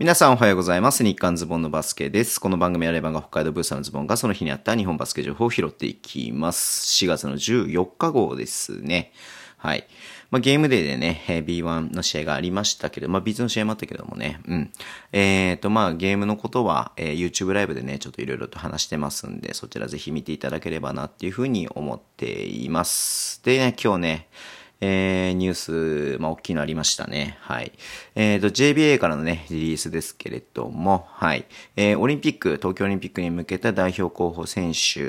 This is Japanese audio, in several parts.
皆さんおはようございます。日刊ズボンのバスケです。この番組はレバンが北海道ブースターのズボンがその日にあった日本バスケ情報を拾っていきます。4月の14日号ですね。はい。まあ、ゲームデーでね、B1 の試合がありましたけど、まあ、B2 の試合もあったけどもね、うん。えっ、と、まあ、ゲームのことは、えー YouTube ライブでね、ちょっといろいろと話してますんで、そちらぜひ見ていただければなっていうふうに思っています。でね、今日ね、えー、ニュース、まあ、大きいのありましたね。はい。えっ、と、JBA からのね、リリースですけれども、はい。えー、オリンピック、東京オリンピックに向けた代表候補選手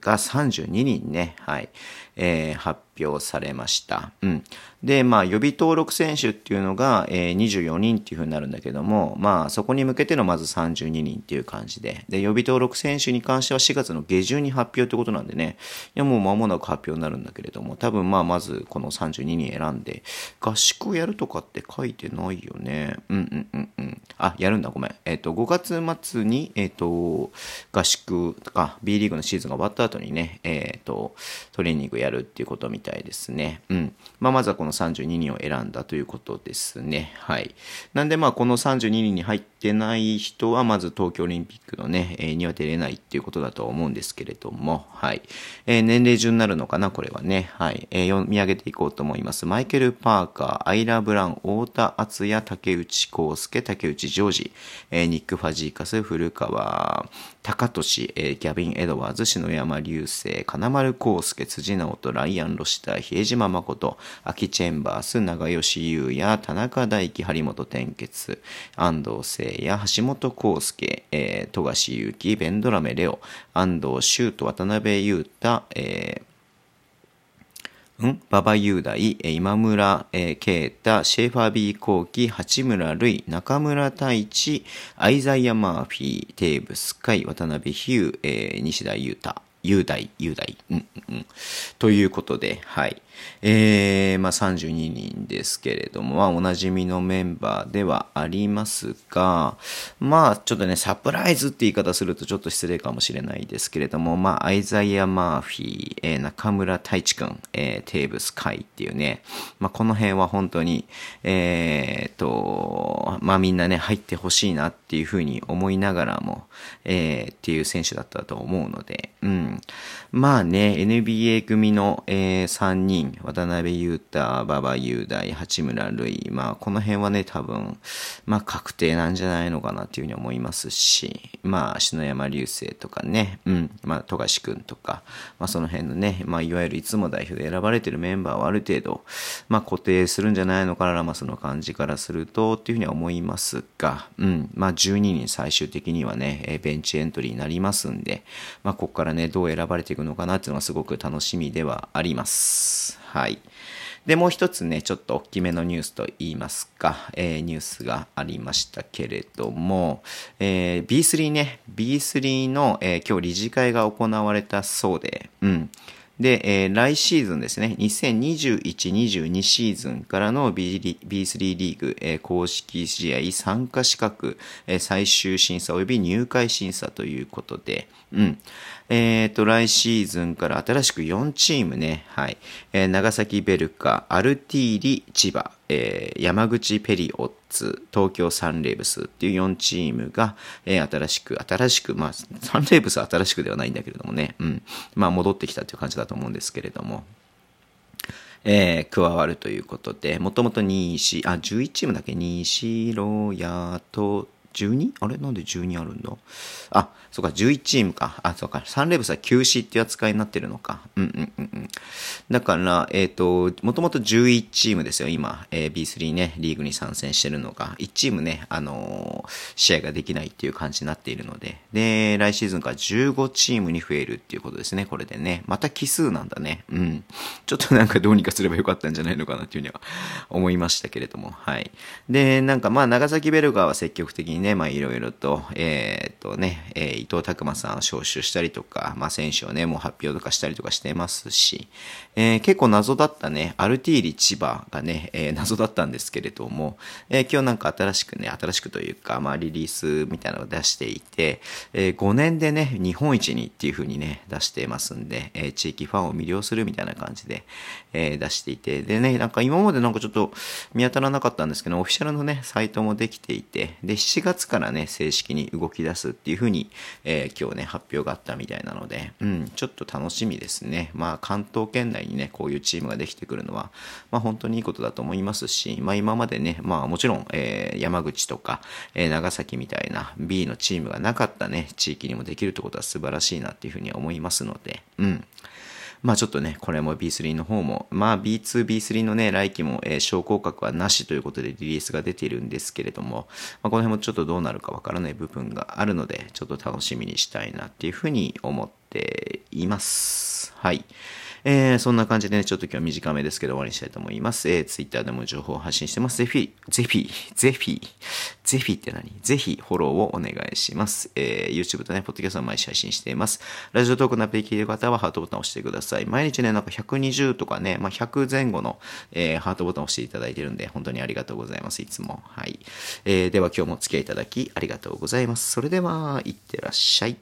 が32人ね、はい。えー、発表されました。うん。で、まあ、予備登録選手っていうのが、えー、24人っていうふうになるんだけども、まあ、そこに向けてのまず32人っていう感じで、で、予備登録選手に関しては4月の下旬に発表ってことなんでね、いや、もう間もなく発表になるんだけれども、多分まあ、まずこの32人選んで、合宿をやるとかって書いてないよね。うんうんうんうん。あ、やるんだ、ごめん。えっ、と、5月末に、えっ、と、合宿とか、B リーグのシーズンが終わった後にね、えっ、と、トレーニングやるっていうことみたいですね。うん。まあ、まずはこの32人を選んだということですね。はい。なんでまあ、この32人に入ってない人は、まず東京オリンピックのね、えーには出れないっていうことだと思うんですけれども、はい。えー年齢順になるのかな、これはね。はい。えー読み上げていこうと思います。マイケル・パーカー、アイラ・ブラン、太田敦也、竹内康介、竹内ジョージ、えーニック・ファジーカス、古川、高俊、えーギャビン・エドワーズ、篠山流星、金丸康介、辻直人、ライアン・ロシター、比江島誠、秋チェンバース、長吉優也、田中大輝、張本天傑、安藤誠也、橋本康介、えー富樫勇樹、ベンドラメレオ、安藤修斗、渡辺裕太、えーん？馬場雄大、えー今村、えー啓太、シェーファービー・コーキ、八村塁、中村太一、アイザイア・マーフィー、テーブス海、渡辺ヒュー、えー西田裕太、雄大、雄大、うん。うん。ということで、はい。えー、まあ32人ですけれども、まあおなじみのメンバーではありますが、まあちょっとね、サプライズって言い方するとちょっと失礼かもしれないですけれども、まあアイザイア・マーフィー、えー中村太一くん、えーテーブス海っていうね、まあこの辺は本当に、えーと、まあみんなね、入ってほしいなっていうふうに思いながらも、えーっていう選手だったと思うので、うん。まあね、NBA 組の、えー3人、渡辺裕太、馬場雄大、八村塁、まあこの辺はね、多分、まあ確定なんじゃないのかなっていうふうに思いますし、まあ篠山流星とかね、うん、まあ富樫くんとか、まあその辺のね、まあいわゆるいつも代表で選ばれてるメンバーはある程度、まあ固定するんじゃないのかな、まあその感じからするとっていうふうには思思いますが、うん、まあ12人最終的にはね、えーベンチエントリーになりますんで、まあここからね、どう選ばれていくのかなっていうのがすごく楽しみではあります。はい。で、もう一つね、ちょっと大きめのニュースと言いますか、えーニュースがありましたけれども、えー B3 ね、B3 の、えー今日理事会が行われたそうで、うん。で、えー来シーズンですね、2021-22シーズンからの B3 リーグ、えー公式試合参加資格、えー最終審査及び入会審査ということで、うん。えっ、と、来シーズンから新しく4チームね、はい。えー長崎ベルカ、アルティーリ、千葉、えー山口ペリオッツ、東京サンレーブスっていう4チームが、えー新しく、新しく、まあ、サンレーブスは新しくではないんだけれどもね、うん。まあ、戻ってきたという感じだと思うんですけれども、えー加わるということで、もともと西、あ、11チームだっけ？西ロヤと、12? あれ？なんで12あるんだ？あ、そうか、11チームか。あ、そうか、サンレブスは休止っていう扱いになってるのか。うんうんうんうん。だから、えっ、と、もともと11チームですよ、今、えー B3 ね、リーグに参戦してるのが、1チームね、あのー試合ができないっていう感じになっているので、で、来シーズンから15チームに増えるっていうことですね、これでね。また奇数なんだね。うん。ちょっとなんかどうにかすればよかったんじゃないのかなっていうふうには思いましたけれども、はい。で、なんかまあ、長崎ベルガーは積極的にね、まあ、いろいろと、えーっとね、えー伊藤拓磨さんを招集したりとか、まあ、選手をね、もう発表とかしたりとかしてますし、えー結構謎だったね、アルティーリ千葉がね、え謎だったんですけれども、え今日なんか新しくね、新しくというか、まあ、リリースみたいなのを出していて、え5年でね、日本一にっていう風にね、出してますんで、え地域ファンを魅了するみたいな感じで、え出していて、でね、なんか今までなんかちょっと見当たらなかったんですけど、オフィシャルのね、サイトもできていて、で、7月からね、正式に動き出すっていうふうに、えー、今日ね、発表があったみたいなので、うん、ちょっと楽しみですね。まあ、関東圏内にね、こういうチームができてくるのは、まあ、本当にいいことだと思いますし、まあ、今までね、まあ、もちろん、えー、山口とか、えー、長崎みたいな B のチームがなかったね、地域にもできるってことは素晴らしいなっていうふうに思いますので、うん。まあちょっとね、これも B3 の方も、まあ B2、B3 のね、来期も、えー、昇降格はなしということでリリースが出ているんですけれども、まあ、この辺もちょっとどうなるかわからない部分があるので、ちょっと楽しみにしたいなっていうふうに思っています。はい。えー、そんな感じでね、ちょっと今日は短めですけど終わりにしたいと思います。えー、Twitter でも情報を発信してます。ぜひ、ぜひ、ぜひ、ぜひって何？ぜひフォローをお願いします。えー、YouTube とね、ポッドキャスト毎日配信しています。ラジオトークのアプリ聞いてる方はハートボタンを押してください。毎日ね、なんか120とかね、まあ、100前後の、えー、ハートボタンを押していただいてるんで、本当にありがとうございます。いつも。はい。えー、では今日もお付き合いいただきありがとうございます。それでは、いってらっしゃい。